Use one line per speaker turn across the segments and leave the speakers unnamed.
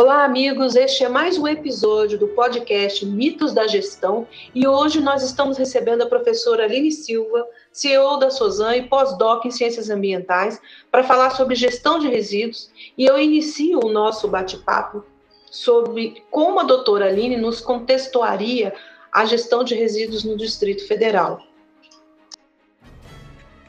Olá, amigos. Este é mais um episódio do podcast Mitos da Gestão e hoje nós estamos recebendo a professora Aline Silva, CEO da Sozan e pós-doc em Ciências Ambientais, para falar sobre gestão de resíduos. E eu inicio o nosso bate-papo sobre como a doutora Aline nos contextuaria a gestão de resíduos no Distrito Federal.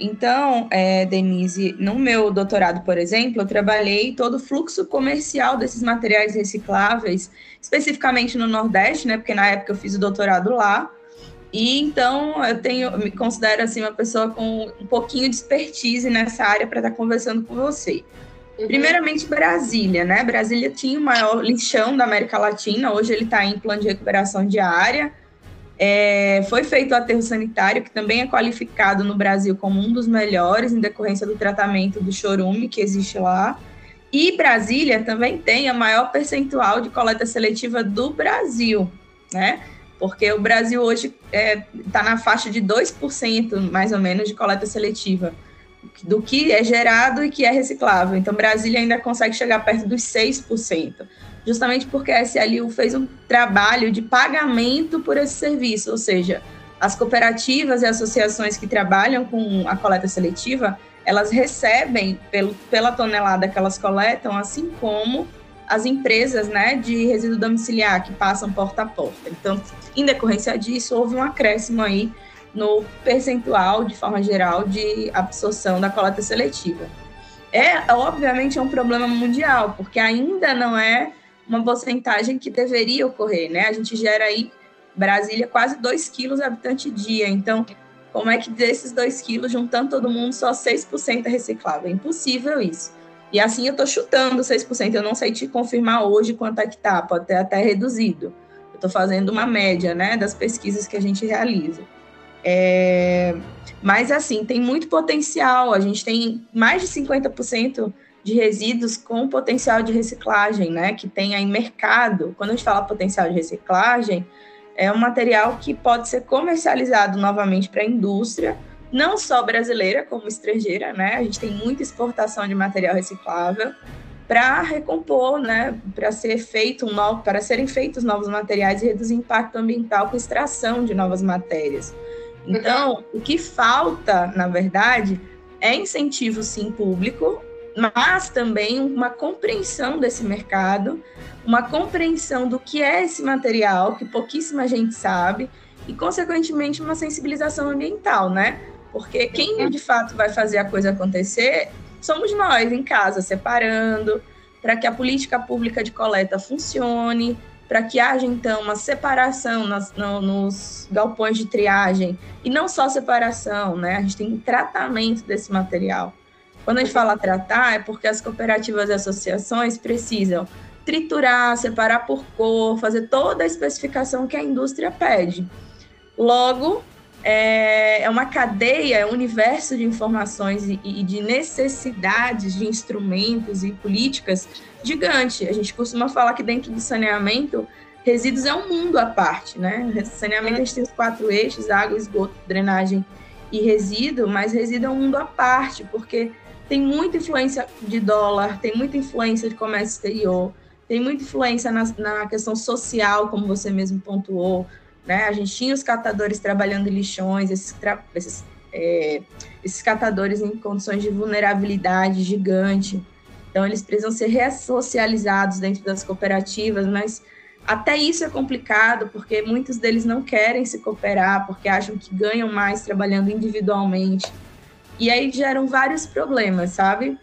Então, é, Denise, no meu doutorado, por exemplo, eu trabalhei todo o fluxo comercial desses materiais recicláveis, especificamente no Nordeste, né? Porque na época eu fiz o doutorado lá. E então eu tenho, me considero assim uma pessoa com um pouquinho de expertise nessa área para estar tá conversando com você. Uhum. Primeiramente, Brasília, né? Brasília tinha o maior lixão da América Latina, hoje ele está em plano de recuperação diária. É, foi feito o aterro sanitário, que também é qualificado no Brasil como um dos melhores, em decorrência do tratamento do chorume que existe lá. E Brasília também tem a maior percentual de coleta seletiva do Brasil, né? Porque o Brasil hoje está é, tá na faixa de 2%, mais ou menos, de coleta seletiva, do que é gerado e que é reciclável. Então, Brasília ainda consegue chegar perto dos 6% justamente porque a SLU fez um trabalho de pagamento por esse serviço, ou seja, as cooperativas e associações que trabalham com a coleta seletiva, elas recebem pelo, pela tonelada que elas coletam, assim como as empresas né, de resíduo domiciliar que passam porta a porta. Então, em decorrência disso, houve um acréscimo aí no percentual, de forma geral, de absorção da coleta seletiva. É, obviamente, é um problema mundial, porque ainda não é uma porcentagem que deveria ocorrer, né? A gente gera aí, Brasília, quase 2 quilos habitante dia. Então, como é que desses 2 quilos, juntando todo mundo, só 6% é reciclável? É impossível isso. E assim eu estou chutando 6%, eu não sei te confirmar hoje quanto é que tá, pode ter até reduzido. Eu estou fazendo uma média, né, das pesquisas que a gente realiza. É... Mas assim, tem muito potencial, a gente tem mais de 50% de resíduos com potencial de reciclagem, né, que tem aí mercado. Quando a gente fala potencial de reciclagem, é um material que pode ser comercializado novamente para a indústria, não só brasileira como estrangeira, né? A gente tem muita exportação de material reciclável para recompor, né, para ser feito um novo, para serem feitos novos materiais e reduzir impacto ambiental com extração de novas matérias. Então, o que falta, na verdade, é incentivo sim público mas também uma compreensão desse mercado, uma compreensão do que é esse material, que pouquíssima gente sabe, e, consequentemente, uma sensibilização ambiental, né? Porque quem de fato vai fazer a coisa acontecer somos nós em casa, separando, para que a política pública de coleta funcione, para que haja então uma separação nas, no, nos galpões de triagem, e não só separação, né? A gente tem um tratamento desse material. Quando a gente fala tratar, é porque as cooperativas e associações precisam triturar, separar por cor, fazer toda a especificação que a indústria pede. Logo, é, é uma cadeia, é um universo de informações e, de necessidades de instrumentos e políticas gigante. A gente costuma falar que dentro do saneamento, resíduos é um mundo à parte, né? Saneamento a gente tem os quatro eixos, água, esgoto, drenagem e resíduo, mas resíduo é um mundo à parte, porque tem muita influência de dólar, tem muita influência de comércio exterior, tem muita influência na, na questão social, como você mesmo pontuou, né? A gente tinha os catadores trabalhando em lixões, esses, esses, é, esses catadores em condições de vulnerabilidade gigante, então eles precisam ser ressocializados dentro das cooperativas, mas até isso é complicado, porque muitos deles não querem se cooperar, porque acham que ganham mais trabalhando individualmente. E aí geram vários problemas, sabe?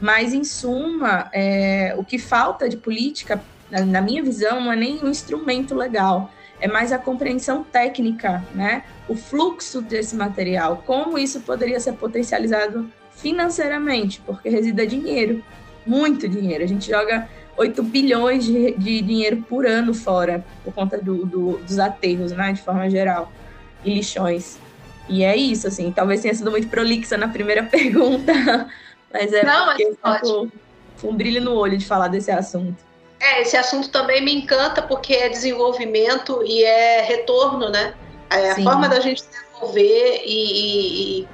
Mas, em suma, é, o que falta de política, na, na minha visão, não é nem um instrumento legal, é mais a compreensão técnica, né? O fluxo desse material, como isso poderia ser potencializado financeiramente, porque resida dinheiro, muito dinheiro. A gente joga 8 bilhões de, de dinheiro por ano fora, por conta do, do, dos aterros, né, de forma geral, e lixões. E é isso, assim, talvez tenha sido muito prolixa na primeira pergunta, mas é
Não, porque mas
com, com um brilho no olho de falar desse assunto.
É, esse assunto também me encanta porque é desenvolvimento e é retorno, né? É a Sim. forma da gente desenvolver e, e,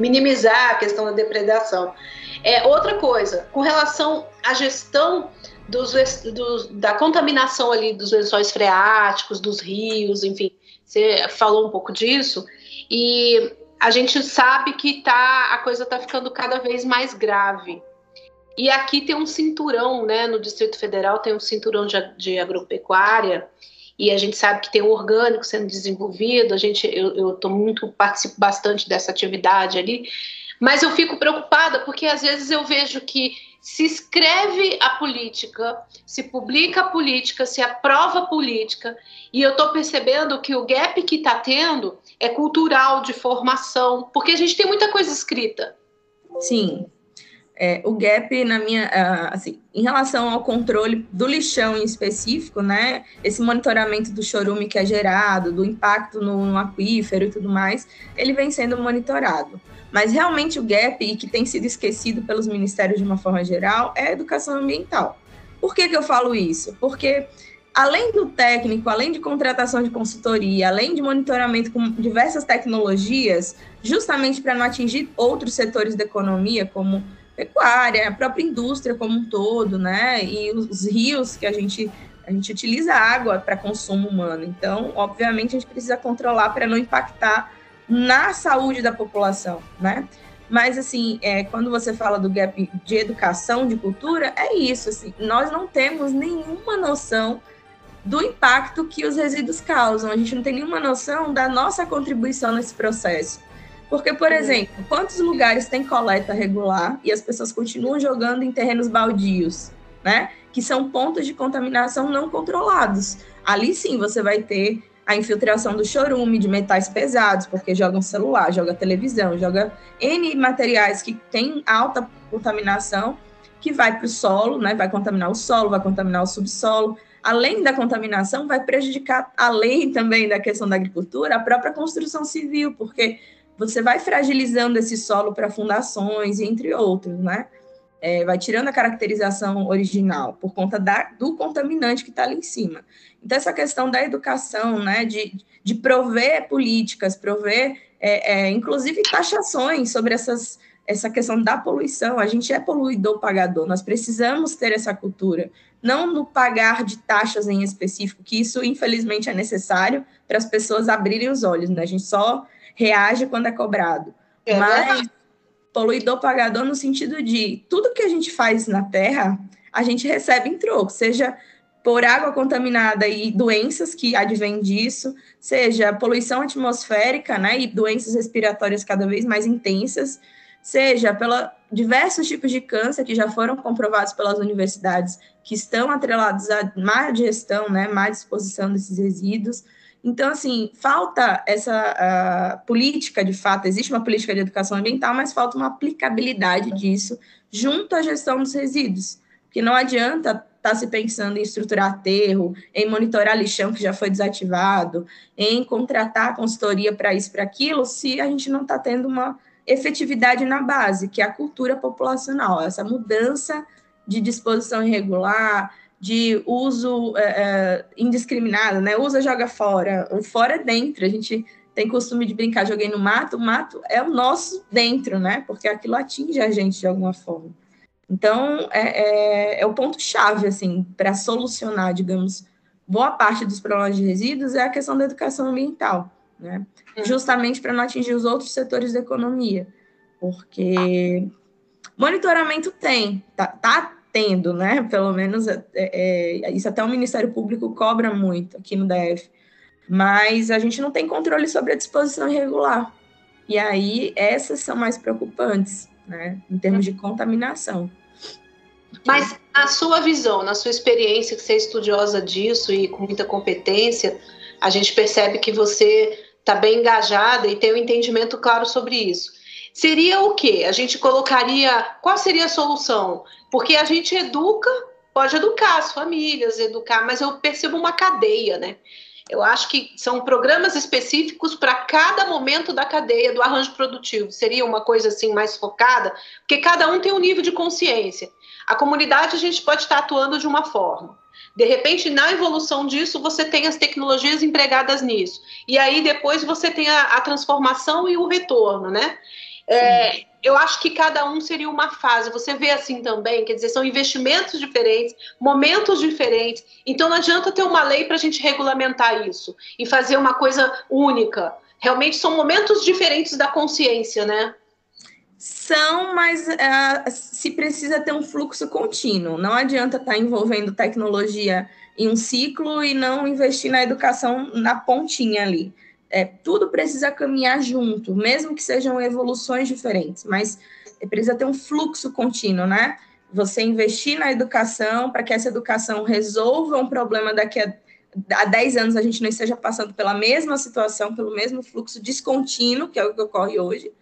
minimizar a questão da depredação. É outra coisa, com relação à gestão dos, dos, da contaminação ali dos lençóis freáticos, dos rios, enfim, você falou um pouco disso, e a gente sabe que tá, a coisa está ficando cada vez mais grave. E aqui tem um cinturão, né? No Distrito Federal tem um cinturão de, de agropecuária e a gente sabe que tem um orgânico sendo desenvolvido. A gente, eu, eu tô muito participo bastante dessa atividade ali, mas eu fico preocupada porque às vezes eu vejo que se escreve a política, se publica a política, se aprova a política, e eu estou percebendo que o gap que está tendo é cultural, de formação, porque a gente tem muita coisa escrita.
Sim. É, o gap na minha, uh, assim, em relação ao controle do lixão em específico, né, esse monitoramento do chorume que é gerado, do impacto no, no aquífero e tudo mais, ele vem sendo monitorado. Mas realmente o gap, e que tem sido esquecido pelos ministérios de uma forma geral, é a educação ambiental. Por que, que eu falo isso? Porque além do técnico, além de contratação de consultoria, além de monitoramento com diversas tecnologias, justamente para não atingir outros setores da economia, como pecuária, a própria indústria como um todo, né? E os rios que a gente a gente utiliza água para consumo humano. Então, obviamente, a gente precisa controlar para não impactar na saúde da população, né? Mas, assim, é, quando você fala do gap de educação, de cultura, é isso, assim, nós não temos nenhuma noção do impacto que os resíduos causam, a gente não tem nenhuma noção da nossa contribuição nesse processo. Porque, por exemplo, quantos lugares tem coleta regular e as pessoas continuam jogando em terrenos baldios, né? Que são pontos de contaminação não controlados. Ali sim você vai ter a infiltração do chorume, de metais pesados, porque joga celular, joga televisão, joga N materiais que têm alta contaminação, que vai para o solo, né? Vai contaminar o solo, vai contaminar o subsolo. Além da contaminação, vai prejudicar, além também da questão da agricultura, a própria construção civil, porque você vai fragilizando esse solo para fundações, entre outros, né? É, vai tirando a caracterização original por conta da, do contaminante que está ali em cima. Então, essa questão da educação, né, de, de prover políticas, prover, é, é, inclusive, taxações sobre essas, essa questão da poluição. A gente é poluidor pagador, nós precisamos ter essa cultura, não no pagar de taxas em específico, que isso, infelizmente, é necessário para as pessoas abrirem os olhos, né? A gente só reage quando é cobrado. É Mas verdade. poluidor pagador no sentido de tudo que a gente faz na Terra, a gente recebe em troco, seja por água contaminada e doenças que advêm disso, seja poluição atmosférica, né, e doenças respiratórias cada vez mais intensas, seja pela diversos tipos de câncer que já foram comprovados pelas universidades que estão atrelados à má gestão, né, má disposição desses resíduos. Então, assim, falta essa política, de fato, existe uma política de educação ambiental, mas falta uma aplicabilidade disso junto à gestão dos resíduos. Porque não adianta está se pensando em estruturar aterro, em monitorar lixão que já foi desativado, em contratar consultoria para isso, para aquilo, se a gente não está tendo uma efetividade na base, que é a cultura populacional, essa mudança de disposição irregular, de uso é, é, indiscriminado, né? Usa, joga fora, o fora é dentro. A gente tem costume de brincar, joguei no mato, o mato é o nosso dentro, né? Porque aquilo atinge a gente de alguma forma. Então, é, é, é o ponto-chave, assim, para solucionar, digamos, boa parte dos problemas de resíduos é a questão da educação ambiental, né? É. Justamente para não atingir os outros setores da economia, porque monitoramento tem, tá, tá tendo, né? Pelo menos é, é, isso até o Ministério Público cobra muito aqui no DF, mas a gente não tem controle sobre a disposição irregular. E aí essas são mais preocupantes, né? Em termos de contaminação.
Mas na sua visão, na sua experiência, que você é estudiosa disso e com muita competência, a gente percebe que você está bem engajada e tem um entendimento claro sobre isso. Seria o quê? A gente colocaria. Qual seria a solução? Porque a gente educa, pode educar as famílias, educar, mas eu percebo uma cadeia, né? Eu acho que são programas específicos para cada momento da cadeia do arranjo produtivo. Seria uma coisa assim mais focada, porque cada um tem um nível de consciência. A comunidade a gente pode estar atuando de uma forma. De repente, na evolução disso, você tem as tecnologias empregadas nisso. E aí depois você tem a, a transformação e o retorno, né? É, eu acho que cada um seria uma fase. Você vê assim também, quer dizer, são investimentos diferentes, momentos diferentes. Então não adianta ter uma lei para a gente regulamentar isso e fazer uma coisa única. Realmente são momentos diferentes da consciência, né?
São, mas uh, se precisa ter um fluxo contínuo. Não adianta estar tá envolvendo tecnologia em um ciclo e não investir na educação na pontinha ali. É, tudo precisa caminhar junto, mesmo que sejam evoluções diferentes, mas precisa ter um fluxo contínuo, né? Você investir na educação para que essa educação resolva um problema daqui a, a 10 anos a gente não esteja passando pela mesma situação, pelo mesmo fluxo descontínuo, que é o que ocorre hoje.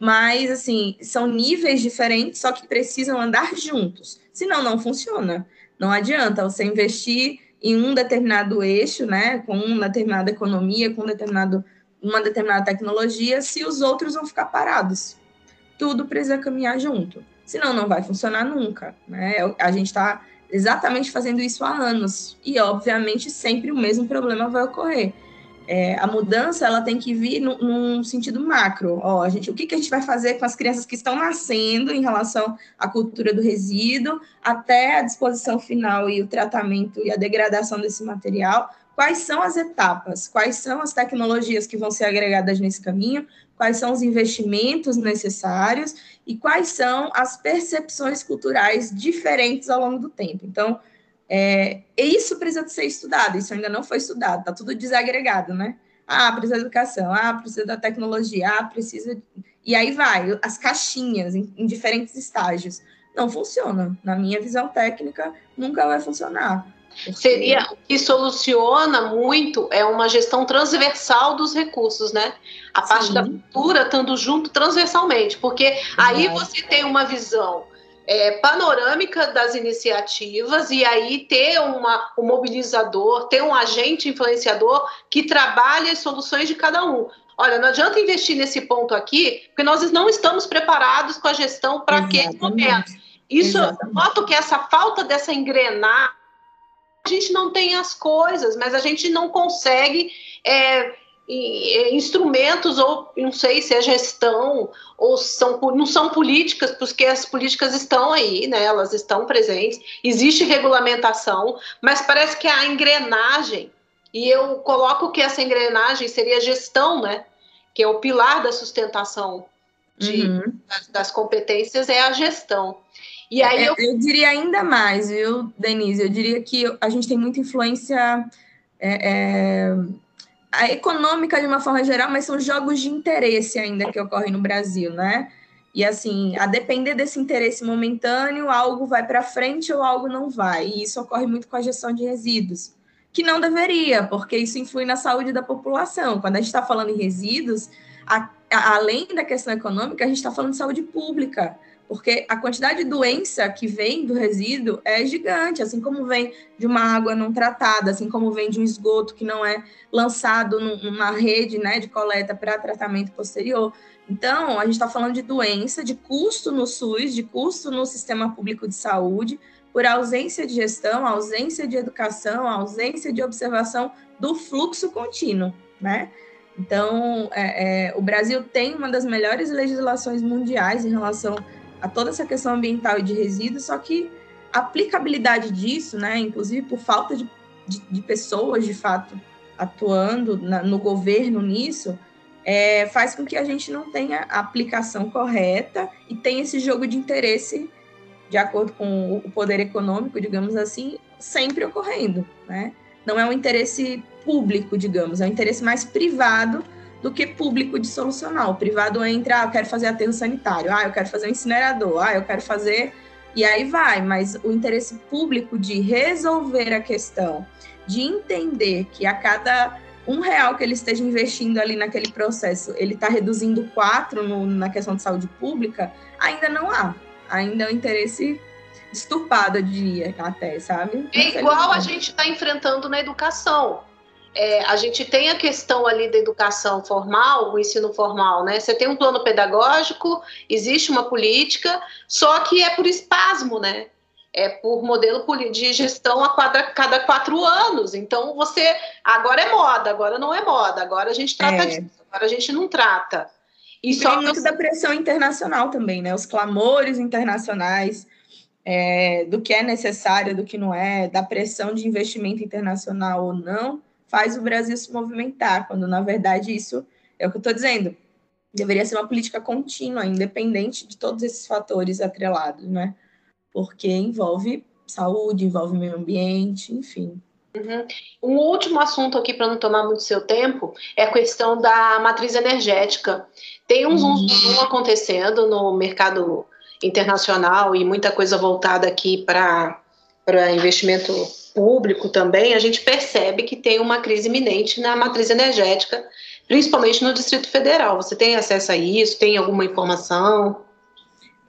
Mas, assim, são níveis diferentes, só que precisam andar juntos. Senão, não funciona. Não adianta você investir em um determinado eixo, né, com uma determinada economia, com um determinado, uma determinada tecnologia, se os outros vão ficar parados. Tudo precisa caminhar junto, senão não vai funcionar nunca. Né? A gente está exatamente fazendo isso há anos e, obviamente, sempre o mesmo problema vai ocorrer é, a mudança ela tem que vir no, num sentido macro. Ó, gente, o que, que a gente vai fazer com as crianças que estão nascendo em relação à cultura do resíduo, até a disposição final e o tratamento e a degradação desse material? Quais são as etapas? Quais são as tecnologias que vão ser agregadas nesse caminho? Quais são os investimentos necessários? E quais são as percepções culturais diferentes ao longo do tempo? Então, é, isso precisa ser estudado, isso ainda não foi estudado, está tudo desagregado, né? Ah, precisa da educação, ah, precisa da tecnologia, ah, precisa. E aí vai, as caixinhas em, em diferentes estágios. Não funciona. Na minha visão técnica, nunca vai funcionar.
Porque... Seria o que soluciona muito é uma gestão transversal dos recursos, né? A Sim. parte da cultura estando junto transversalmente, porque aí você tem uma visão é, panorâmica das iniciativas e aí ter uma, um mobilizador, ter um agente influenciador que trabalhe as soluções de cada um. Olha, não adianta investir nesse ponto aqui, porque nós não estamos preparados com a gestão para aquele momento. Isso, Exatamente. noto que essa falta dessa engrenar, a gente não tem as coisas, mas a gente não consegue é, instrumentos, ou não sei se é gestão, ou são, não são políticas, porque as políticas estão aí, né, elas estão presentes, existe regulamentação, mas parece que a engrenagem, e eu coloco que essa engrenagem seria a gestão, né, que é o pilar da sustentação de, uhum. das, das, competências, é a gestão.
E aí é, eu... eu diria ainda mais, viu, Denise? Eu diria que a gente tem muita influência. É, é a econômica de uma forma geral, mas são jogos de interesse ainda que ocorrem no Brasil, né? E assim, a depender desse interesse momentâneo, algo vai para frente ou algo não vai. E isso ocorre muito com a gestão de resíduos, que não deveria, porque isso influi na saúde da população. Quando a gente está falando em resíduos, a, a, além da questão econômica, a gente está falando de saúde pública porque a quantidade de doença que vem do resíduo é gigante, assim como vem de uma água não tratada, assim como vem de um esgoto que não é lançado numa rede né, de coleta para tratamento posterior. Então, a gente está falando de doença, de custo no SUS, de custo no sistema público de saúde, por ausência de gestão, ausência de educação, ausência de observação do fluxo contínuo, né? Então, é, é, o Brasil tem uma das melhores legislações mundiais em relação a toda essa questão ambiental e de resíduos, só que a aplicabilidade disso, né, inclusive por falta de, de, de pessoas, de fato, atuando na, no governo nisso, é, faz com que a gente não tenha a aplicação correta e tenha esse jogo de interesse, de acordo com o poder econômico, digamos assim, sempre ocorrendo, né? Não é um interesse público, digamos, é um interesse mais privado do que público de solucionar. O privado entra, ah, eu quero fazer aterro sanitário, ah, eu quero fazer um incinerador, ah, eu quero fazer. E aí vai, mas o interesse público de resolver a questão, de entender que a cada um real que ele esteja investindo ali naquele processo, ele está reduzindo quatro no, na questão de saúde pública, ainda não há. Ainda é um interesse estupado, eu diria, até, sabe?
É igual a gente está enfrentando na educação é, a gente tem a questão ali da educação formal, o ensino formal, né? Você tem um plano pedagógico, existe uma política, só que é por espasmo, né? É por modelo de gestão a cada, cada quatro anos. Então, você. Agora é moda, agora não é moda, agora a gente trata é. disso, agora a gente não trata.
E só muito da pressão internacional também, né? Os clamores internacionais é, do que é necessário, do que não é, da pressão de investimento internacional ou não, faz o Brasil se movimentar, quando na verdade isso é o que eu estou dizendo. Deveria ser uma política contínua, independente de todos esses fatores atrelados, né? Porque envolve saúde, envolve meio ambiente, enfim.
Uhum. Um último assunto aqui, para não tomar muito seu tempo, é a questão da matriz energética. Tem uns uhum. zoom acontecendo no mercado internacional e muita coisa voltada aqui para investimento público também. A gente percebe que tem uma crise iminente na matriz energética, principalmente no Distrito Federal. Você tem acesso a isso? Tem alguma informação?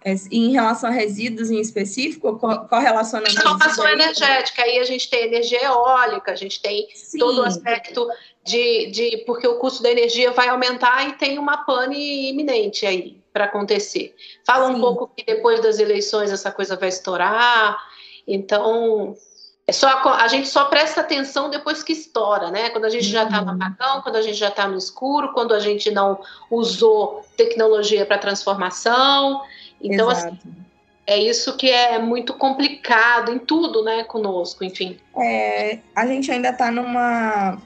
É, em relação a resíduos em específico, correlacionando...
Transformação energética, aí a gente tem energia eólica, a gente tem Sim. todo o aspecto de, de... Porque o custo da energia vai aumentar e tem uma pane iminente aí para acontecer. Fala Sim. um pouco que depois das eleições essa coisa vai estourar, então... É só, a gente só presta atenção depois que estoura, né? Quando a gente já está no uhum. apagão, quando a gente já está no escuro, quando a gente não usou tecnologia para transformação. Então, assim, é isso que é muito complicado em tudo, né, conosco, enfim.
É, a gente ainda está numa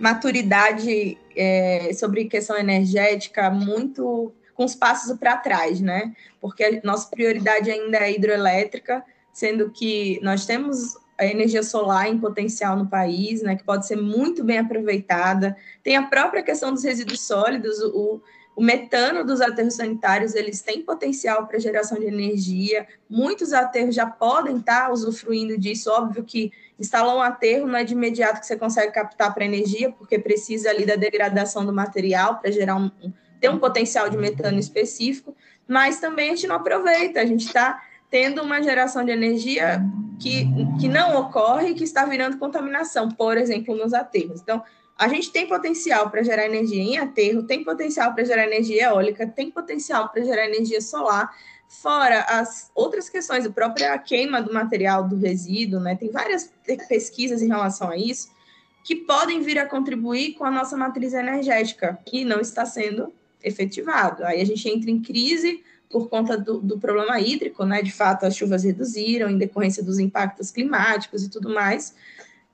maturidade é, sobre questão energética muito com os passos para trás, né? Porque a nossa prioridade ainda é hidroelétrica, sendo que nós temos a energia solar em potencial no país, né, que pode ser muito bem aproveitada. Tem a própria questão dos resíduos sólidos, o, o metano dos aterros sanitários, eles têm potencial para geração de energia. Muitos aterros já podem estar tá usufruindo disso. Óbvio que instalar um aterro não é de imediato que você consegue captar para energia, porque precisa ali da degradação do material para gerar um, ter um potencial de metano específico, mas também a gente não aproveita. A gente está tendo uma geração de energia que, que não ocorre que está virando contaminação, por exemplo, nos aterros. Então, a gente tem potencial para gerar energia em aterro, tem potencial para gerar energia eólica, tem potencial para gerar energia solar, fora as outras questões, a própria queima do material do resíduo, né? Tem várias pesquisas em relação a isso que podem vir a contribuir com a nossa matriz energética, que não está sendo efetivado. Aí a gente entra em crise por conta do, do, problema hídrico, né? De fato, as chuvas reduziram em decorrência dos impactos climáticos e tudo mais.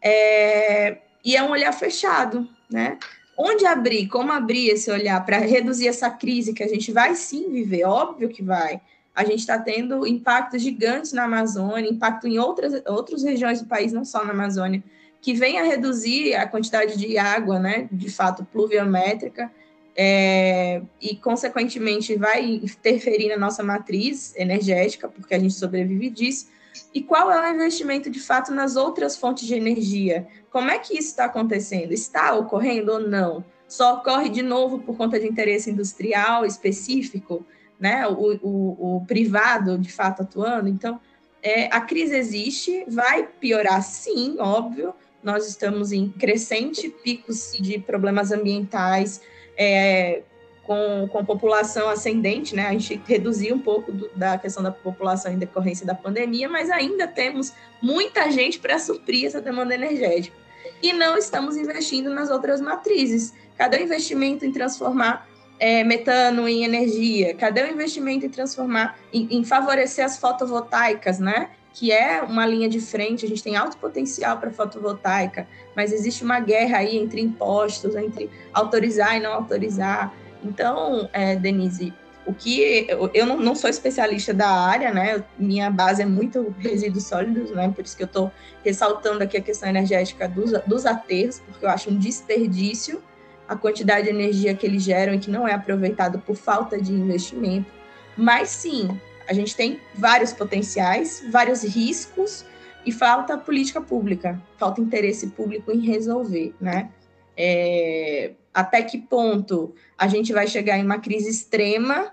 É, e é um olhar fechado, né? Onde abrir, como abrir esse olhar para reduzir essa crise que a gente vai sim viver, óbvio que vai. A gente está tendo impactos gigantes na Amazônia, impacto em outras, outras regiões do país, não só na Amazônia, que vem a reduzir a quantidade de água, né, de fato, pluviométrica, é, e, consequentemente, vai interferir na nossa matriz energética, porque a gente sobrevive disso. E qual é o investimento, de fato, nas outras fontes de energia? Como é que isso está acontecendo? Está ocorrendo ou não? Só ocorre de novo por conta de interesse industrial específico, né? O, o, o privado, de fato, atuando. Então, é, a crise existe, vai piorar sim, óbvio. Nós estamos em crescente picos de problemas ambientais, é, com, com população ascendente, né? A gente reduziu um pouco do, da questão da população em decorrência da pandemia, mas ainda temos muita gente para suprir essa demanda energética. E não estamos investindo nas outras matrizes. Cadê o investimento em transformar é, metano em energia? Cadê o investimento em transformar, em, em favorecer as fotovoltaicas, né? Que é uma linha de frente, a gente tem alto potencial para fotovoltaica, mas existe uma guerra aí entre impostos, entre autorizar e não autorizar. Então, é, Denise, o que eu não, não, sou especialista da área, né? Minha base é muito resíduos sólidos, né? Por isso que eu estou ressaltando aqui a questão energética dos, dos aterros, porque eu acho um desperdício a quantidade de energia que eles geram e que não é aproveitado por falta de investimento. Mas sim, a gente tem vários potenciais, vários riscos e falta política pública, falta interesse público em resolver, né? É, até que ponto a gente vai chegar em uma crise extrema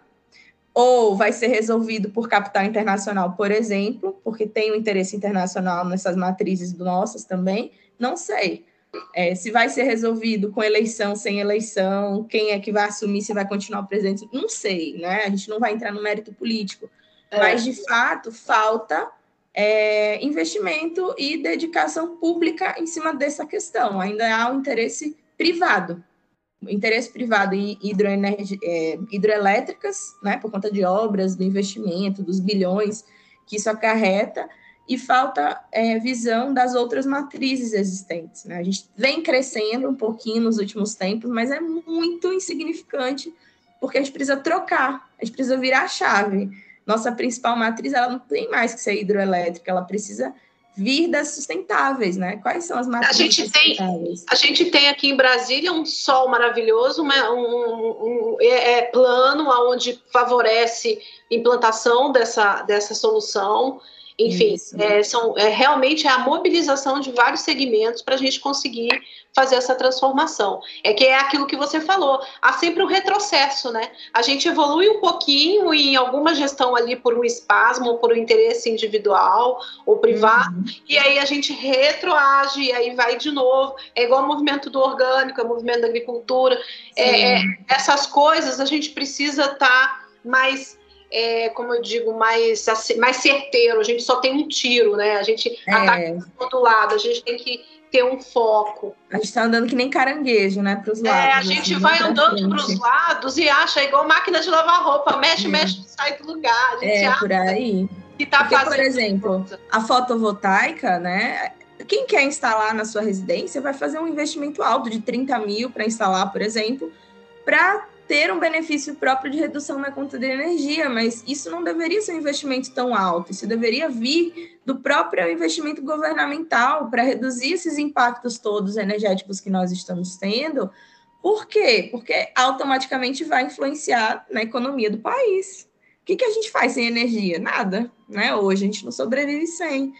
ou vai ser resolvido por capital internacional, por exemplo, porque tem um interesse internacional nessas matrizes nossas também, não sei. É, se vai ser resolvido com eleição, sem eleição, quem é que vai assumir, se vai continuar o presidente, não sei, né? A gente não vai entrar no mérito político. É. Mas, de fato, falta é, investimento e dedicação pública em cima dessa questão. Ainda há um interesse privado interesse privado em é, hidroelétricas, né, por conta de obras, do investimento, dos bilhões que isso acarreta, e falta é, visão das outras matrizes existentes. Né? A gente vem crescendo um pouquinho nos últimos tempos, mas é muito insignificante, porque a gente precisa trocar, a gente precisa virar a chave. Nossa principal matriz ela não tem mais que ser hidroelétrica, ela precisa vir das sustentáveis, né? Quais são as matrizes
a gente tem, A gente tem aqui em Brasília um sol maravilhoso, uma, um, um, um é, é plano, onde favorece implantação dessa, dessa solução. Enfim, é, são, é, realmente é a mobilização de vários segmentos para a gente conseguir fazer essa transformação. É que é aquilo que você falou, há sempre um retrocesso, né? A gente evolui um pouquinho em alguma gestão ali por um espasmo, por um interesse individual ou privado, uhum. e aí a gente retroage, e aí vai de novo. É igual o movimento do orgânico, é o movimento da agricultura. É, é, essas coisas a gente precisa estar tá mais é, como eu digo, mais, mais certeiro. A gente só tem um tiro, né? A gente é. ataca do outro lado, a gente tem que ter um foco.
A gente está andando que nem caranguejo, né? Para os lados.
É, a gente assim, vai andando para os lados e acha igual máquina de lavar roupa, mexe, é. mexe, sai do lugar. A
gente é, por aí.
Que tá Porque, fazendo
por exemplo, a fotovoltaica, né? Quem quer instalar na sua residência vai fazer um investimento alto de 30 mil para instalar, por exemplo, para ter um benefício próprio de redução na conta de energia, mas isso não deveria ser um investimento tão alto, isso deveria vir do próprio investimento governamental para reduzir esses impactos todos energéticos que nós estamos tendo. Por quê? Porque automaticamente vai influenciar na economia do país. O que, que a gente faz sem energia? Nada, né? Hoje a gente não sobrevive sem.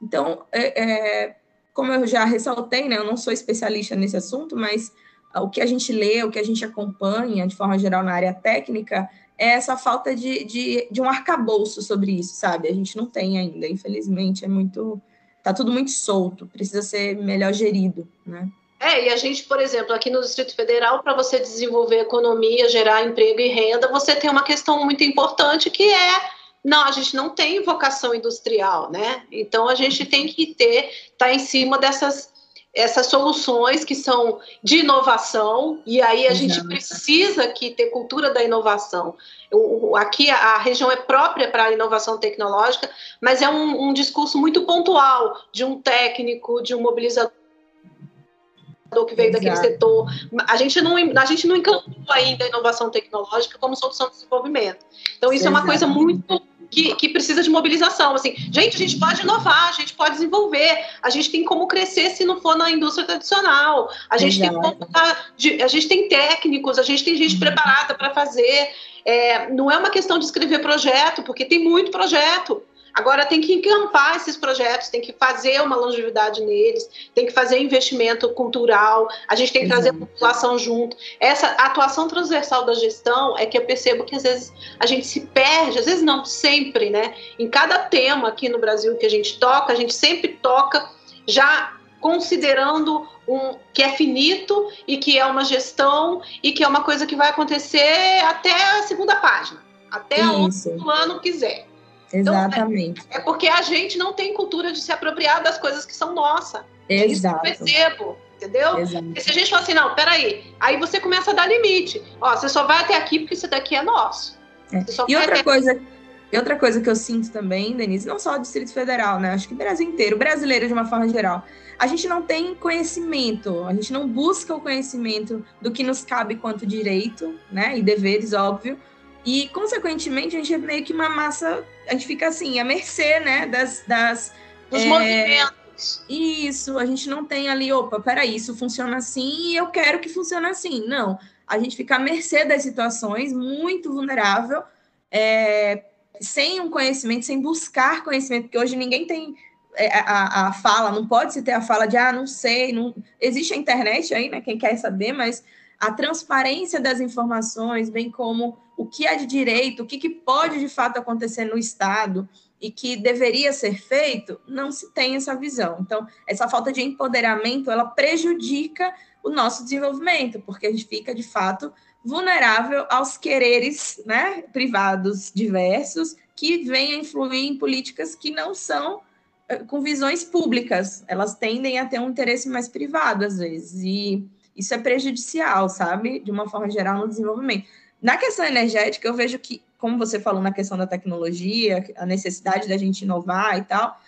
Então, é, é, como eu já ressaltei, né, eu não sou especialista nesse assunto, mas o que a gente lê, o que a gente acompanha, de forma geral, na área técnica, é essa falta de, de, de um arcabouço sobre isso, sabe? A gente não tem ainda, infelizmente, é muito. Tá tudo muito solto, precisa ser melhor gerido, né?
É, e a gente, por exemplo, aqui no Distrito Federal, para você desenvolver economia, gerar emprego e renda, você tem uma questão muito importante que é não, a gente não tem vocação industrial, né? Então a gente tem que ter, tá em cima dessas essas soluções que são de inovação, e aí a Exato. gente precisa aqui ter cultura da inovação. O, aqui a, a, região é própria para a inovação tecnológica, mas é um, um, discurso muito pontual de um técnico, de um mobilizador que veio Exato. daquele setor. A gente não, a gente não encantou ainda a inovação tecnológica como solução de desenvolvimento. Então, isso Exato. é uma coisa muito que, que, precisa de mobilização. Assim, gente, a gente pode inovar, a gente pode desenvolver, a gente tem como crescer se não for na indústria tradicional. A gente, tem, como, a gente tem técnicos, a gente tem gente uhum. preparada para fazer. É, não é uma questão de escrever projeto, porque tem muito projeto. Agora tem que encampar esses projetos, tem que fazer uma longevidade neles, tem que fazer investimento cultural, a gente tem que trazer a população junto. Essa atuação transversal da gestão é que eu percebo que às vezes a gente se perde, às vezes não, sempre, né? Em cada tema aqui no Brasil que a gente toca, a gente sempre toca já considerando um que é finito e que é uma gestão e que é uma coisa que vai acontecer até a segunda página, até Isso. onde o plano quiser.
Exatamente.
Então, é, é, porque a gente não tem cultura de se apropriar das coisas que são nossas.
Exato.
É isso que eu percebo, entendeu? Exato. Se a gente fala assim, não, peraí, aí você começa a dar limite. Ó, você só vai até aqui porque isso daqui é nosso.
É. E outra coisa, aqui. e outra coisa que eu sinto também, Denise, não só o Distrito Federal, né? Acho que o Brasil inteiro, brasileiro de uma forma geral. A gente não tem conhecimento, a gente não busca o conhecimento do que nos cabe quanto direito, né? E deveres, óbvio, e, consequentemente, a gente é meio que uma massa, a gente fica assim, à mercê, né, das... das
Dos é, movimentos.
Isso, a gente não tem ali, opa, peraí, isso funciona assim e eu quero que funcione assim. Não, a gente fica à mercê das situações, muito vulnerável, é, sem um conhecimento, sem buscar conhecimento, porque hoje ninguém tem é, a, a fala, não pode se ter a fala de, ah, não sei, não... existe a internet aí, né, quem quer saber, mas a transparência das informações, bem como o que é de direito, o que, que pode de fato acontecer no Estado e que deveria ser feito, não se tem essa visão. Então, essa falta de empoderamento, ela prejudica o nosso desenvolvimento, porque a gente fica, de fato, vulnerável aos quereres né, privados diversos que vêm a influir em políticas que não são eh, com visões públicas, elas tendem a ter um interesse mais privado, às vezes. E isso é prejudicial, sabe? De uma forma geral no desenvolvimento. Na questão energética, eu vejo que, como você falou na questão da tecnologia, a necessidade da gente inovar e tal,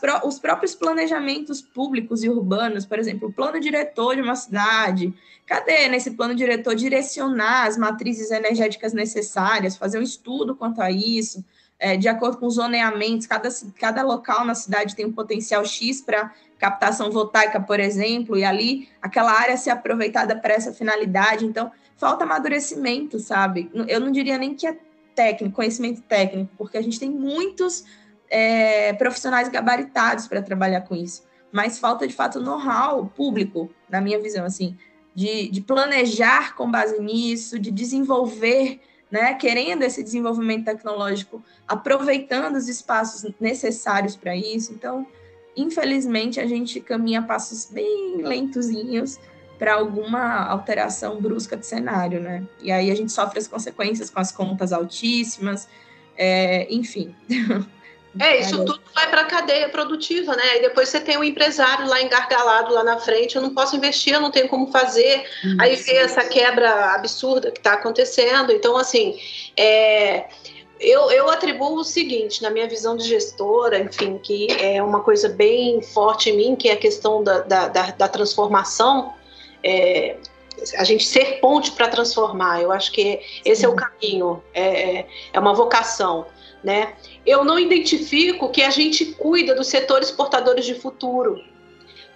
Pró os próprios planejamentos públicos e urbanos, por exemplo, o plano diretor de uma cidade, cadê nesse plano diretor direcionar as matrizes energéticas necessárias, fazer um estudo quanto a isso, é, de acordo com os zoneamentos, cada, cada local na cidade tem um potencial X para captação voltaica, por exemplo, e ali aquela área ser aproveitada para essa finalidade. Então, falta amadurecimento, sabe? Eu não diria nem que é técnico, conhecimento técnico, porque a gente tem muitos é, profissionais gabaritados para trabalhar com isso, mas falta de fato know-how público, na minha visão, assim, de, de planejar com base nisso, de desenvolver né, querendo esse desenvolvimento tecnológico, aproveitando os espaços necessários para isso. Então, infelizmente, a gente caminha passos bem lentozinhos para alguma alteração brusca de cenário, né? E aí a gente sofre as consequências com as contas altíssimas, é, enfim.
É, isso tudo vai para a cadeia produtiva, né? E depois você tem o um empresário lá engargalado lá na frente, eu não posso investir, eu não tenho como fazer. Isso. Aí vem essa quebra absurda que está acontecendo. Então, assim, é, eu, eu atribuo o seguinte, na minha visão de gestora, enfim, que é uma coisa bem forte em mim, que é a questão da, da, da, da transformação. É, a gente ser ponte para transformar, eu acho que esse Sim. é o caminho, é, é uma vocação né? Eu não identifico que a gente cuida dos setores portadores de futuro.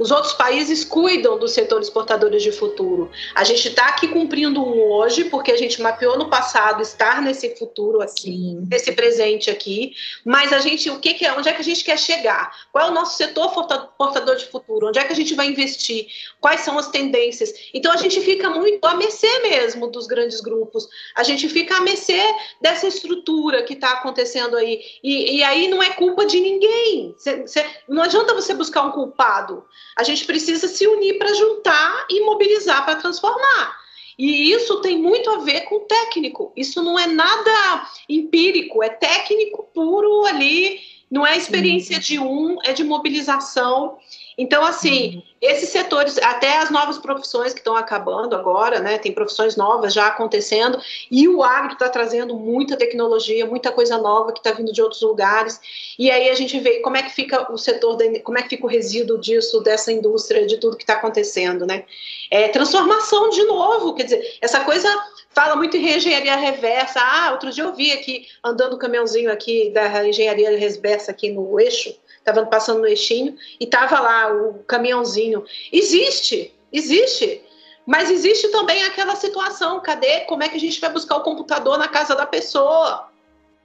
Os outros países cuidam dos setores portadores de futuro. A gente está aqui cumprindo um hoje, porque a gente mapeou no passado estar nesse futuro aqui, Sim. nesse presente aqui. Mas a gente, o que, que, é? Onde é que a gente quer chegar? Qual é o nosso setor portador de futuro? Onde é que a gente vai investir? Quais são as tendências? Então a gente fica muito a mercê mesmo dos grandes grupos. A gente fica a mercê dessa estrutura que está acontecendo aí. E, e, aí não é culpa de ninguém. Cê, cê, não adianta você buscar um culpado. A gente precisa se unir para juntar e mobilizar para transformar. E isso tem muito a ver com técnico. Isso não é nada empírico, é técnico puro ali. Não é experiência de um, é de mobilização. Então, assim, uhum. esses setores, até as novas profissões que estão acabando agora, né? Tem profissões novas já acontecendo, e o agro está trazendo muita tecnologia, muita coisa nova que está vindo de outros lugares. E aí a gente vê como é que fica o setor, como é que fica o resíduo disso, dessa indústria, de tudo que está acontecendo, né? É, transformação de novo, quer dizer, essa coisa fala muito em engenharia reversa. Ah, outro dia eu vi aqui, andando o caminhãozinho aqui da engenharia reversa aqui no eixo, estava passando no eixinho e estava lá o caminhãozinho. Existe, existe. Mas existe também aquela situação, cadê? Como é que a gente vai buscar o computador na casa da pessoa?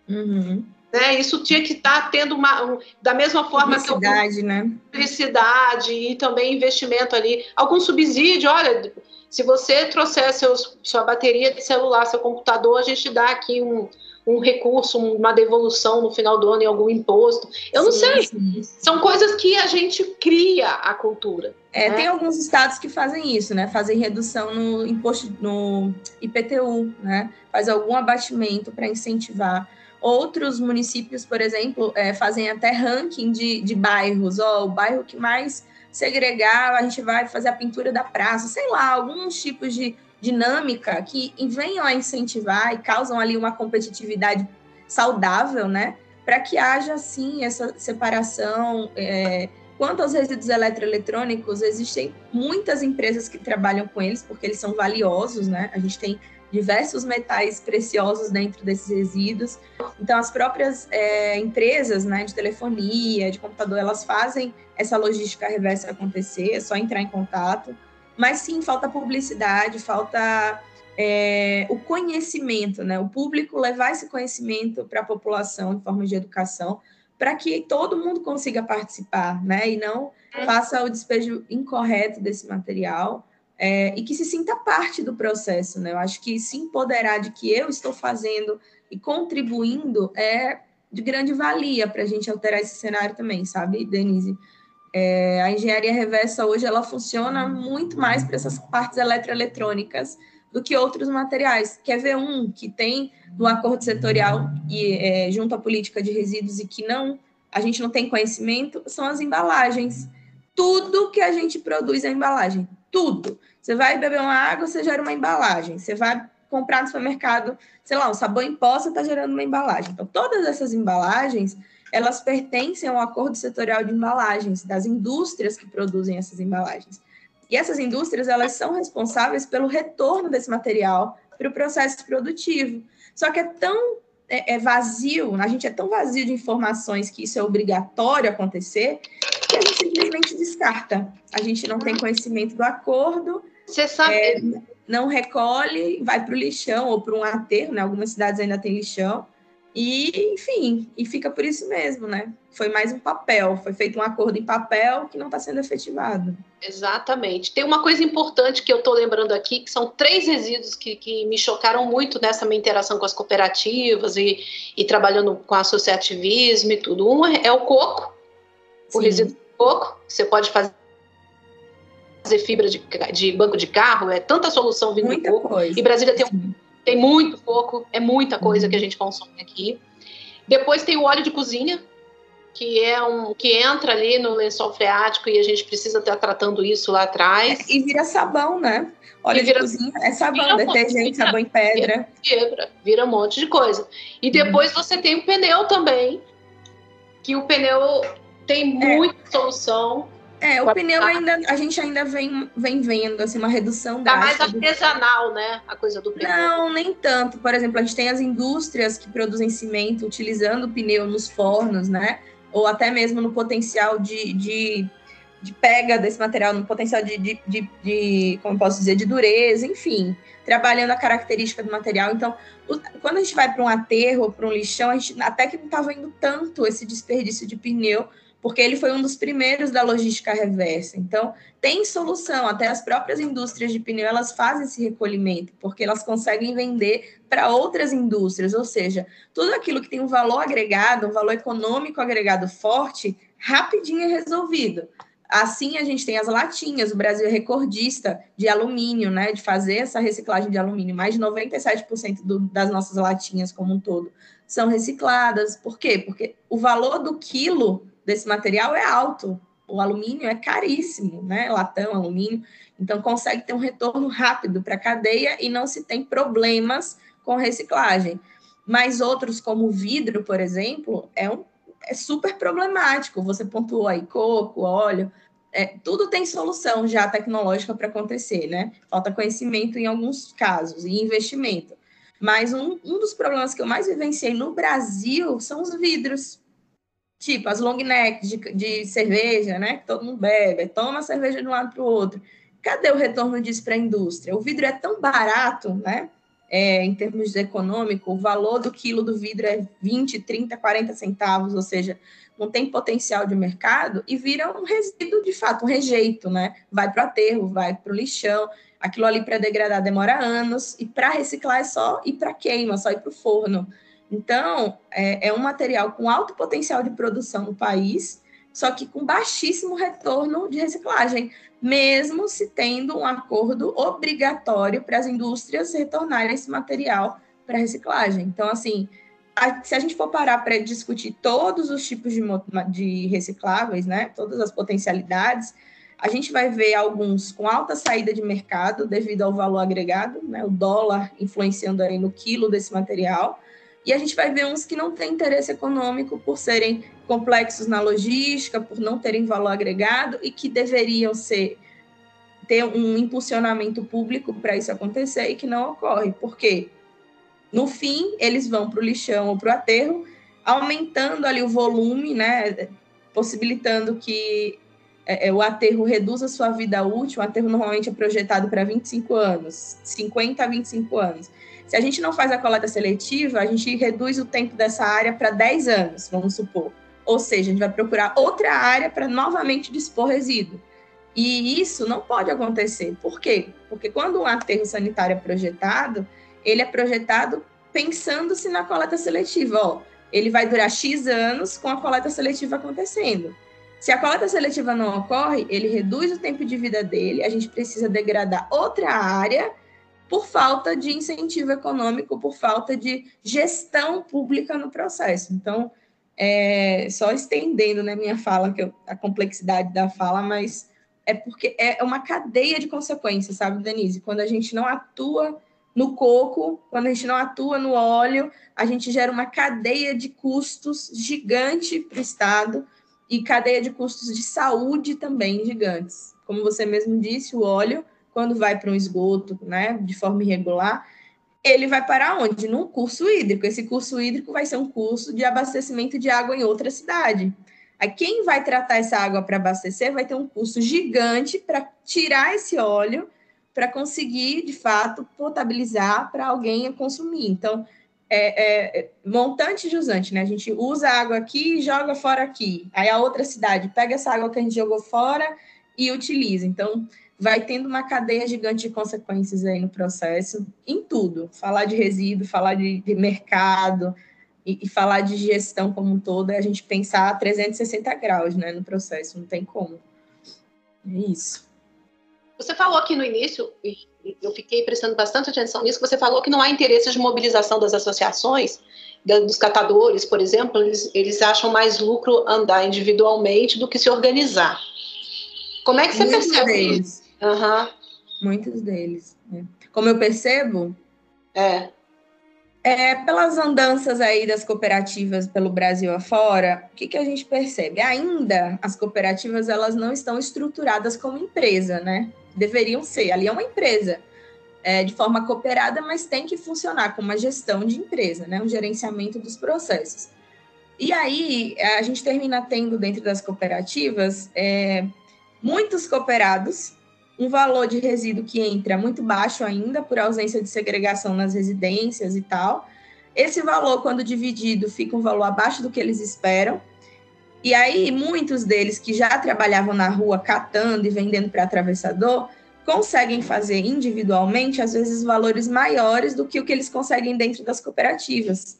Uhum.
Né? Isso tinha que estar tá tendo uma. Um, da mesma forma
publicidade, que. né?
Publicidade e também investimento ali. Algum subsídio, olha, se você trouxer seus, sua bateria de celular, seu computador, a gente dá aqui um, um recurso, uma devolução no final do ano em algum imposto. Eu não sei. Sim. São coisas que a gente cria a cultura.
É, né? Tem alguns estados que fazem isso, né? Fazem redução no imposto, no IPTU, né? Faz algum abatimento para incentivar. Outros municípios, por exemplo, é, fazem até ranking de, de bairros. Ó, o bairro que mais segregar, a gente vai fazer a pintura da praça, sei lá, alguns tipos de dinâmica que venham a incentivar e causam ali uma competitividade saudável, né? Para que haja, sim, essa separação. É... Quanto aos resíduos eletroeletrônicos, existem muitas empresas que trabalham com eles, porque eles são valiosos, né? A gente tem diversos metais preciosos dentro desses resíduos. Então, as próprias é, empresas né, de telefonia, de computador, elas fazem essa logística reversa acontecer, é só entrar em contato. Mas sim, falta publicidade, falta é, o conhecimento, né? O público levar esse conhecimento para a população em forma de educação, para que todo mundo consiga participar, né? E não faça o despejo incorreto desse material é, e que se sinta parte do processo, né? Eu acho que se empoderar de que eu estou fazendo e contribuindo é de grande valia para a gente alterar esse cenário também, sabe, Denise? É, a engenharia reversa hoje ela funciona muito mais para essas partes eletroeletrônicas do que outros materiais. Quer ver um que tem no acordo setorial e é, junto à política de resíduos e que não a gente não tem conhecimento são as embalagens. Tudo que a gente produz é embalagem, tudo Você vai beber uma água, você gera uma embalagem. Você vai comprar no supermercado, sei lá, um sabão em pó, você está gerando uma embalagem. Então, todas essas embalagens, elas pertencem ao acordo setorial de embalagens, das indústrias que produzem essas embalagens. E essas indústrias, elas são responsáveis pelo retorno desse material para o processo produtivo. Só que é tão é, é, vazio, a gente é tão vazio de informações que isso é obrigatório acontecer, que a gente simplesmente descarta. A gente não tem conhecimento do acordo.
Você sabe. É,
não recolhe, vai para o lixão ou para um aterro, né? Algumas cidades ainda têm lixão. E, enfim, e fica por isso mesmo, né? Foi mais um papel, foi feito um acordo em papel que não está sendo efetivado.
Exatamente. Tem uma coisa importante que eu estou lembrando aqui, que são três resíduos que, que me chocaram muito nessa minha interação com as cooperativas e, e trabalhando com associativismo e tudo. Um é o coco, Sim. o resíduo de coco, que você pode fazer fazer fibra de, de, banco de carro, é tanta solução vindo
Muita
do coco.
Coisa.
E Brasília tem um tem muito pouco, é muita coisa que a gente consome aqui. Depois tem o óleo de cozinha, que é um que entra ali no lençol freático e a gente precisa estar tratando isso lá atrás.
É, e vira sabão, né? Óleo vira, de cozinha é sabão, detergente, sabão em pedra.
Vira, vira, um monte de coisa. E depois uhum. você tem o pneu também, que o pneu tem é. muita é. solução.
É, o pneu ainda, a gente ainda vem, vem vendo assim, uma redução
da. Tá mais artesanal, do... né? A coisa do pneu.
Não, nem tanto. Por exemplo, a gente tem as indústrias que produzem cimento utilizando o pneu nos fornos, né? Ou até mesmo no potencial de, de, de pega desse material, no potencial de, de, de, de, como posso dizer, de dureza, enfim, trabalhando a característica do material. Então, o, quando a gente vai para um aterro ou para um lixão, a gente até que não está vendo tanto esse desperdício de pneu porque ele foi um dos primeiros da logística reversa. Então, tem solução, até as próprias indústrias de pneu, elas fazem esse recolhimento, porque elas conseguem vender para outras indústrias, ou seja, tudo aquilo que tem um valor agregado, um valor econômico agregado forte, rapidinho é resolvido. Assim, a gente tem as latinhas, o Brasil é recordista de alumínio, né, de fazer essa reciclagem de alumínio, mais de 97% do, das nossas latinhas como um todo são recicladas. Por quê? Porque o valor do quilo desse material é alto. O alumínio é caríssimo, né? Latão, alumínio. Então, consegue ter um retorno rápido para a cadeia e não se tem problemas com reciclagem. Mas outros, como o vidro, por exemplo, é, um, é super problemático. Você pontuou aí coco, óleo, é, tudo tem solução já tecnológica para acontecer, né? Falta conhecimento em alguns casos e investimento. Mas um, um dos problemas que eu mais vivenciei no Brasil são os vidros. Tipo, as long necks de, de cerveja, né? Que todo mundo bebe, toma cerveja de um lado para o outro. Cadê o retorno disso para a indústria? O vidro é tão barato, né? É, em termos econômico, o valor do quilo do vidro é 20, 30, 40 centavos, ou seja, não tem potencial de mercado e vira um resíduo, de fato, um rejeito, né? Vai para o aterro, vai para o lixão. Aquilo ali para degradar demora anos e para reciclar é só ir para queima, só ir para o forno. Então, é, é um material com alto potencial de produção no país, só que com baixíssimo retorno de reciclagem, mesmo se tendo um acordo obrigatório para as indústrias retornarem esse material para reciclagem. Então, assim, a, se a gente for parar para discutir todos os tipos de, de recicláveis, né, todas as potencialidades, a gente vai ver alguns com alta saída de mercado devido ao valor agregado, né, o dólar influenciando aí no quilo desse material, e a gente vai ver uns que não têm interesse econômico por serem complexos na logística, por não terem valor agregado e que deveriam ser ter um impulsionamento público para isso acontecer e que não ocorre. Por quê? No fim, eles vão para o lixão ou para o aterro, aumentando ali o volume, né, possibilitando que é, é, o aterro reduza sua vida útil. O aterro normalmente é projetado para 25 anos, 50 a 25 anos. Se a gente não faz a coleta seletiva, a gente reduz o tempo dessa área para 10 anos, vamos supor. Ou seja, a gente vai procurar outra área para novamente dispor resíduo. E isso não pode acontecer. Por quê? Porque quando um aterro sanitário é projetado, ele é projetado pensando-se na coleta seletiva. Ó, ele vai durar X anos com a coleta seletiva acontecendo. Se a coleta seletiva não ocorre, ele reduz o tempo de vida dele, a gente precisa degradar outra área por falta de incentivo econômico, por falta de gestão pública no processo. Então, é, só estendendo né, minha fala, que eu, a complexidade da fala, mas é porque é uma cadeia de consequências, sabe, Denise? Quando a gente não atua no coco, quando a gente não atua no óleo, a gente gera uma cadeia de custos gigante para o Estado e cadeia de custos de saúde também gigantes. Como você mesmo disse, o óleo, quando vai para um esgoto, né, de forma irregular, ele vai para onde? Num curso hídrico. Esse curso hídrico vai ser um curso de abastecimento de água em outra cidade. Aí quem vai tratar essa água para abastecer vai ter um custo gigante para tirar esse óleo para conseguir, de fato, potabilizar para alguém consumir. Então, é, é, montante jusante, né? A gente usa a água aqui e joga fora aqui. Aí a outra cidade pega essa água que a gente jogou fora e utiliza. Então, vai tendo uma cadeia gigante de consequências aí no processo, em tudo. Falar de resíduo, falar de, de mercado e, e, falar de gestão como um todo, é a gente pensar a 360 graus, né, no processo, não tem como. É isso.
Você falou aqui no início, e eu fiquei prestando bastante atenção nisso, você falou que não há interesse de mobilização das associações, dos catadores, por exemplo, eles, eles acham mais lucro andar individualmente do que se organizar. Como é que você Muitos percebe isso?
Uhum. Muitos deles. Né? Como eu percebo,
é.
É, pelas andanças aí das cooperativas pelo Brasil afora, o que, que a gente percebe? Ainda as cooperativas elas não estão estruturadas como empresa, né? Deveriam ser. Ali é uma empresa é, de forma cooperada, mas tem que funcionar com uma gestão de empresa, né? Um gerenciamento dos processos. E aí a gente termina tendo dentro das cooperativas é, muitos cooperados um valor de resíduo que entra muito baixo ainda, por ausência de segregação nas residências e tal. Esse valor, quando dividido, fica um valor abaixo do que eles esperam. E aí, muitos deles que já trabalhavam na rua catando e vendendo para atravessador, conseguem fazer individualmente, às vezes, valores maiores do que o que eles conseguem dentro das cooperativas.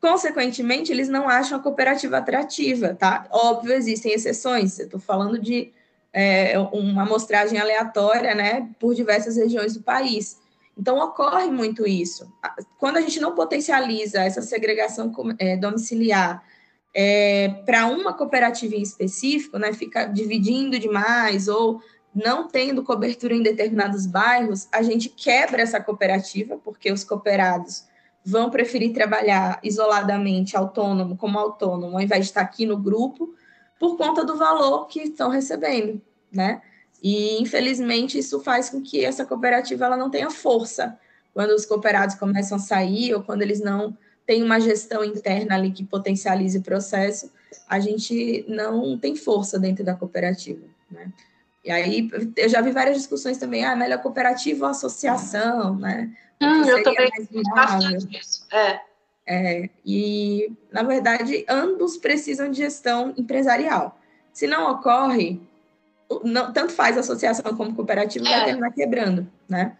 Consequentemente, eles não acham a cooperativa atrativa, tá? Óbvio, existem exceções. Eu estou falando de é, uma amostragem aleatória, né, por diversas regiões do país. Então, ocorre muito isso. Quando a gente não potencializa essa segregação é, domiciliar é, para uma cooperativa em específico, né, fica dividindo demais ou não tendo cobertura em determinados bairros, a gente quebra essa cooperativa, porque os cooperados vão preferir trabalhar isoladamente, autônomo, como autônomo, ao invés de estar aqui no grupo, por conta do valor que estão recebendo, né? E infelizmente isso faz com que essa cooperativa ela não tenha força quando os cooperados começam a sair ou quando eles não têm uma gestão interna ali que potencialize o processo, a gente não tem força dentro da cooperativa, né? E aí eu já vi várias discussões também, ah, melhor cooperativa ou associação, né?
Hum, eu também bastante isso. É.
É, e, na verdade, ambos precisam de gestão empresarial. Se não ocorre, não, tanto faz associação como cooperativa, é. vai terminar quebrando, né?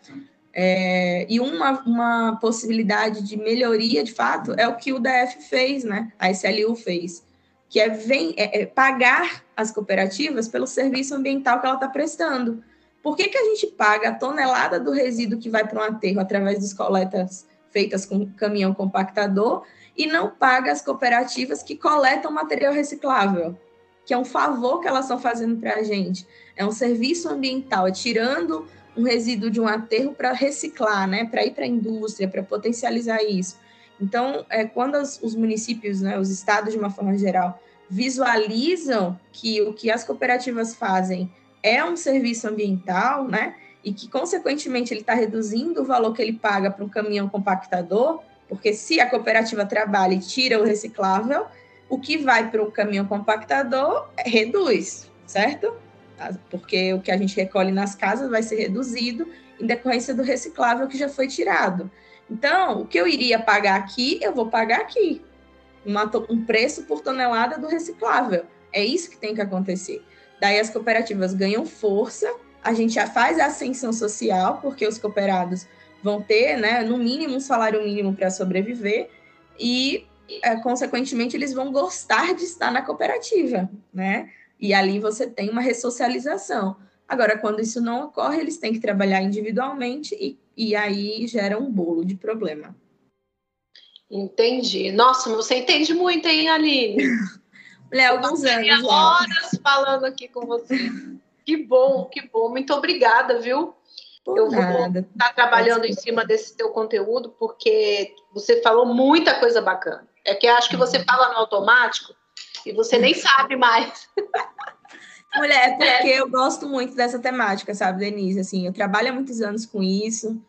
É, e uma, uma possibilidade de melhoria, de fato, é o que o DF fez, né? A SLU fez, que é, vem, é, é pagar as cooperativas pelo serviço ambiental que ela está prestando. Por que, que a gente paga a tonelada do resíduo que vai para um aterro através das coletas feitas com caminhão compactador e não paga as cooperativas que coletam material reciclável, que é um favor que elas estão fazendo para a gente. É um serviço ambiental, é tirando um resíduo de um aterro para reciclar, né, para ir para a indústria, para potencializar isso. Então, é, quando os, os municípios, né, os estados de uma forma geral, visualizam que o que as cooperativas fazem é um serviço ambiental, né, e que, consequentemente, ele está reduzindo o valor que ele paga para um caminhão compactador, porque se a cooperativa trabalha e tira o reciclável, o que vai para o caminhão compactador reduz, certo? Tá? Porque o que a gente recolhe nas casas vai ser reduzido em decorrência do reciclável que já foi tirado. Então, o que eu iria pagar aqui, eu vou pagar aqui. Uma, um preço por tonelada do reciclável. É isso que tem que acontecer. Daí as cooperativas ganham força a gente já faz a ascensão social, porque os cooperados vão ter, né, no mínimo, um salário mínimo para sobreviver, e, é, consequentemente, eles vão gostar de estar na cooperativa, né? E ali você tem uma ressocialização. Agora, quando isso não ocorre, eles têm que trabalhar individualmente e, e aí gera um bolo de problema.
Entendi. Nossa, você entende muito, hein, Aline?
Olha, alguns anos.
horas falando aqui com você. Que bom, que bom. Muito obrigada, viu?
Por eu nada.
vou estar trabalhando em cima desse teu conteúdo, porque você falou muita coisa bacana. É que acho que você fala no automático e você nem sabe mais.
Mulher, é porque eu gosto muito dessa temática, sabe, Denise? Assim, eu trabalho há muitos anos com isso.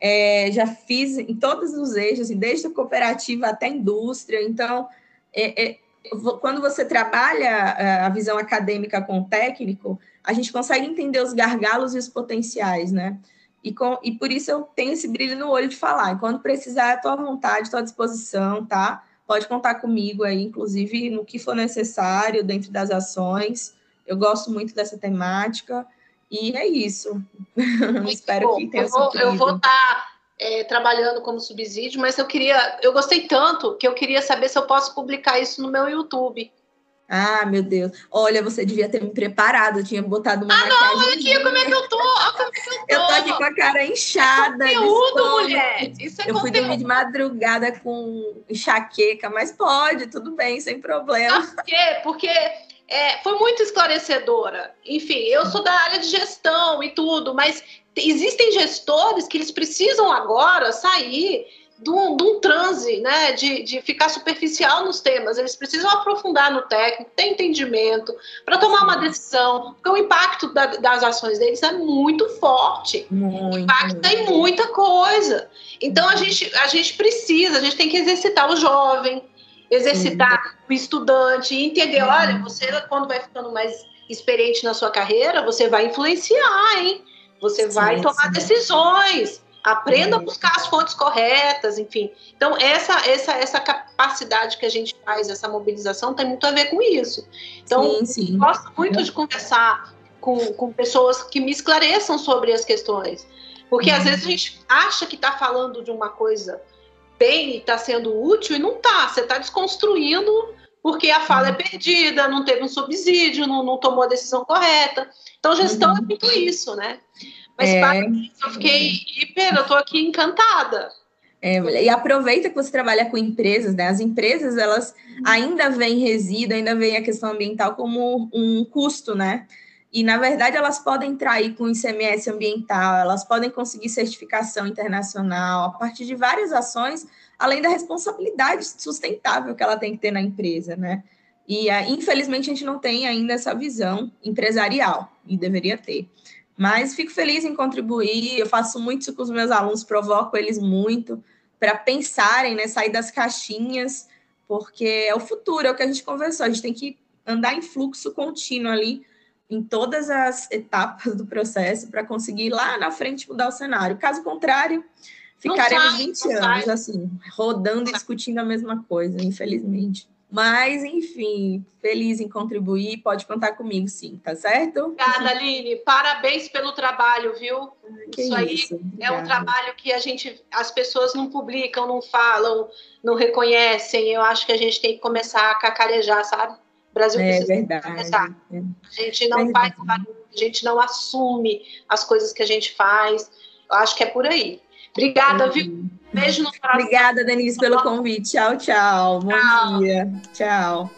É, já fiz em todos os eixos, assim, desde a cooperativa até a indústria. Então, é, é, quando você trabalha é, a visão acadêmica com o técnico, a gente consegue entender os gargalos e os potenciais, né? E, com, e por isso eu tenho esse brilho no olho de falar. E quando precisar, estou à vontade, à disposição, tá? Pode contar comigo aí, inclusive no que for necessário, dentro das ações. Eu gosto muito dessa temática. E é isso. Espero bom. que tenha
eu vou, eu vou estar tá, é, trabalhando como subsídio, mas eu queria, eu gostei tanto que eu queria saber se eu posso publicar isso no meu YouTube.
Ah, meu Deus. Olha, você devia ter me preparado. Eu tinha botado uma
ah, não, olha aqui como é que eu tô. Olha como é que eu tô.
Eu tô aqui com a cara inchada.
É conteúdo, mulher. Isso é
eu conteúdo. fui dormir de madrugada com enxaqueca, mas pode, tudo bem, sem problema.
Por quê? Porque é, foi muito esclarecedora. Enfim, eu sou da área de gestão e tudo, mas existem gestores que eles precisam agora sair de um, de um transe, né, de, de ficar superficial nos temas. Eles precisam aprofundar no técnico, ter entendimento para tomar uma decisão, porque o impacto da, das ações deles é muito forte,
muito,
impacta em muita coisa. Então a gente, a gente precisa, a gente tem que exercitar o jovem, exercitar Sim. o estudante, entender, olha, você quando vai ficando mais experiente na sua carreira, você vai influenciar, hein? Você sim, vai tomar sim. decisões. Aprenda a buscar as fontes corretas, enfim. Então, essa, essa, essa capacidade que a gente faz, essa mobilização, tem muito a ver com isso. Então,
sim,
gosto muito de conversar com, com pessoas que me esclareçam sobre as questões. Porque às vezes a gente acha que está falando de uma coisa bem e está sendo útil e não está. Você está desconstruindo porque a fala é uhum. perdida, não teve um subsídio, não, não tomou a decisão correta. Então, gestão uhum. é muito isso, né? Mas é... eu fiquei hiper, eu estou aqui encantada.
É, e aproveita que você trabalha com empresas, né? As empresas, elas ainda veem resíduo, ainda veem a questão ambiental como um custo, né? E, na verdade, elas podem entrar aí com ICMS ambiental, elas podem conseguir certificação internacional, a partir de várias ações, além da responsabilidade sustentável que ela tem que ter na empresa, né? E, ah, infelizmente, a gente não tem ainda essa visão empresarial, e deveria ter. Mas fico feliz em contribuir, eu faço muito isso com os meus alunos, provoco eles muito para pensarem, né, sair das caixinhas, porque é o futuro, é o que a gente conversou, a gente tem que andar em fluxo contínuo ali, em todas as etapas do processo para conseguir lá na frente mudar o cenário. Caso contrário, ficaremos sai, 20 anos sai. assim, rodando e discutindo a mesma coisa, infelizmente. Mas, enfim, feliz em contribuir, pode contar comigo, sim, tá certo?
Obrigada, Aline. Parabéns pelo trabalho, viu?
Que isso aí
isso? é um trabalho que a gente, as pessoas não publicam, não falam, não reconhecem. Eu acho que a gente tem que começar a cacarejar, sabe? O Brasil
é
precisa
verdade. começar.
É. A gente não verdade. faz a gente não assume as coisas que a gente faz. Eu acho que é por aí. Obrigada, viu? Beijo no
coração. Obrigada, Denise, pelo convite. Tchau, tchau. Bom tchau. dia. Tchau.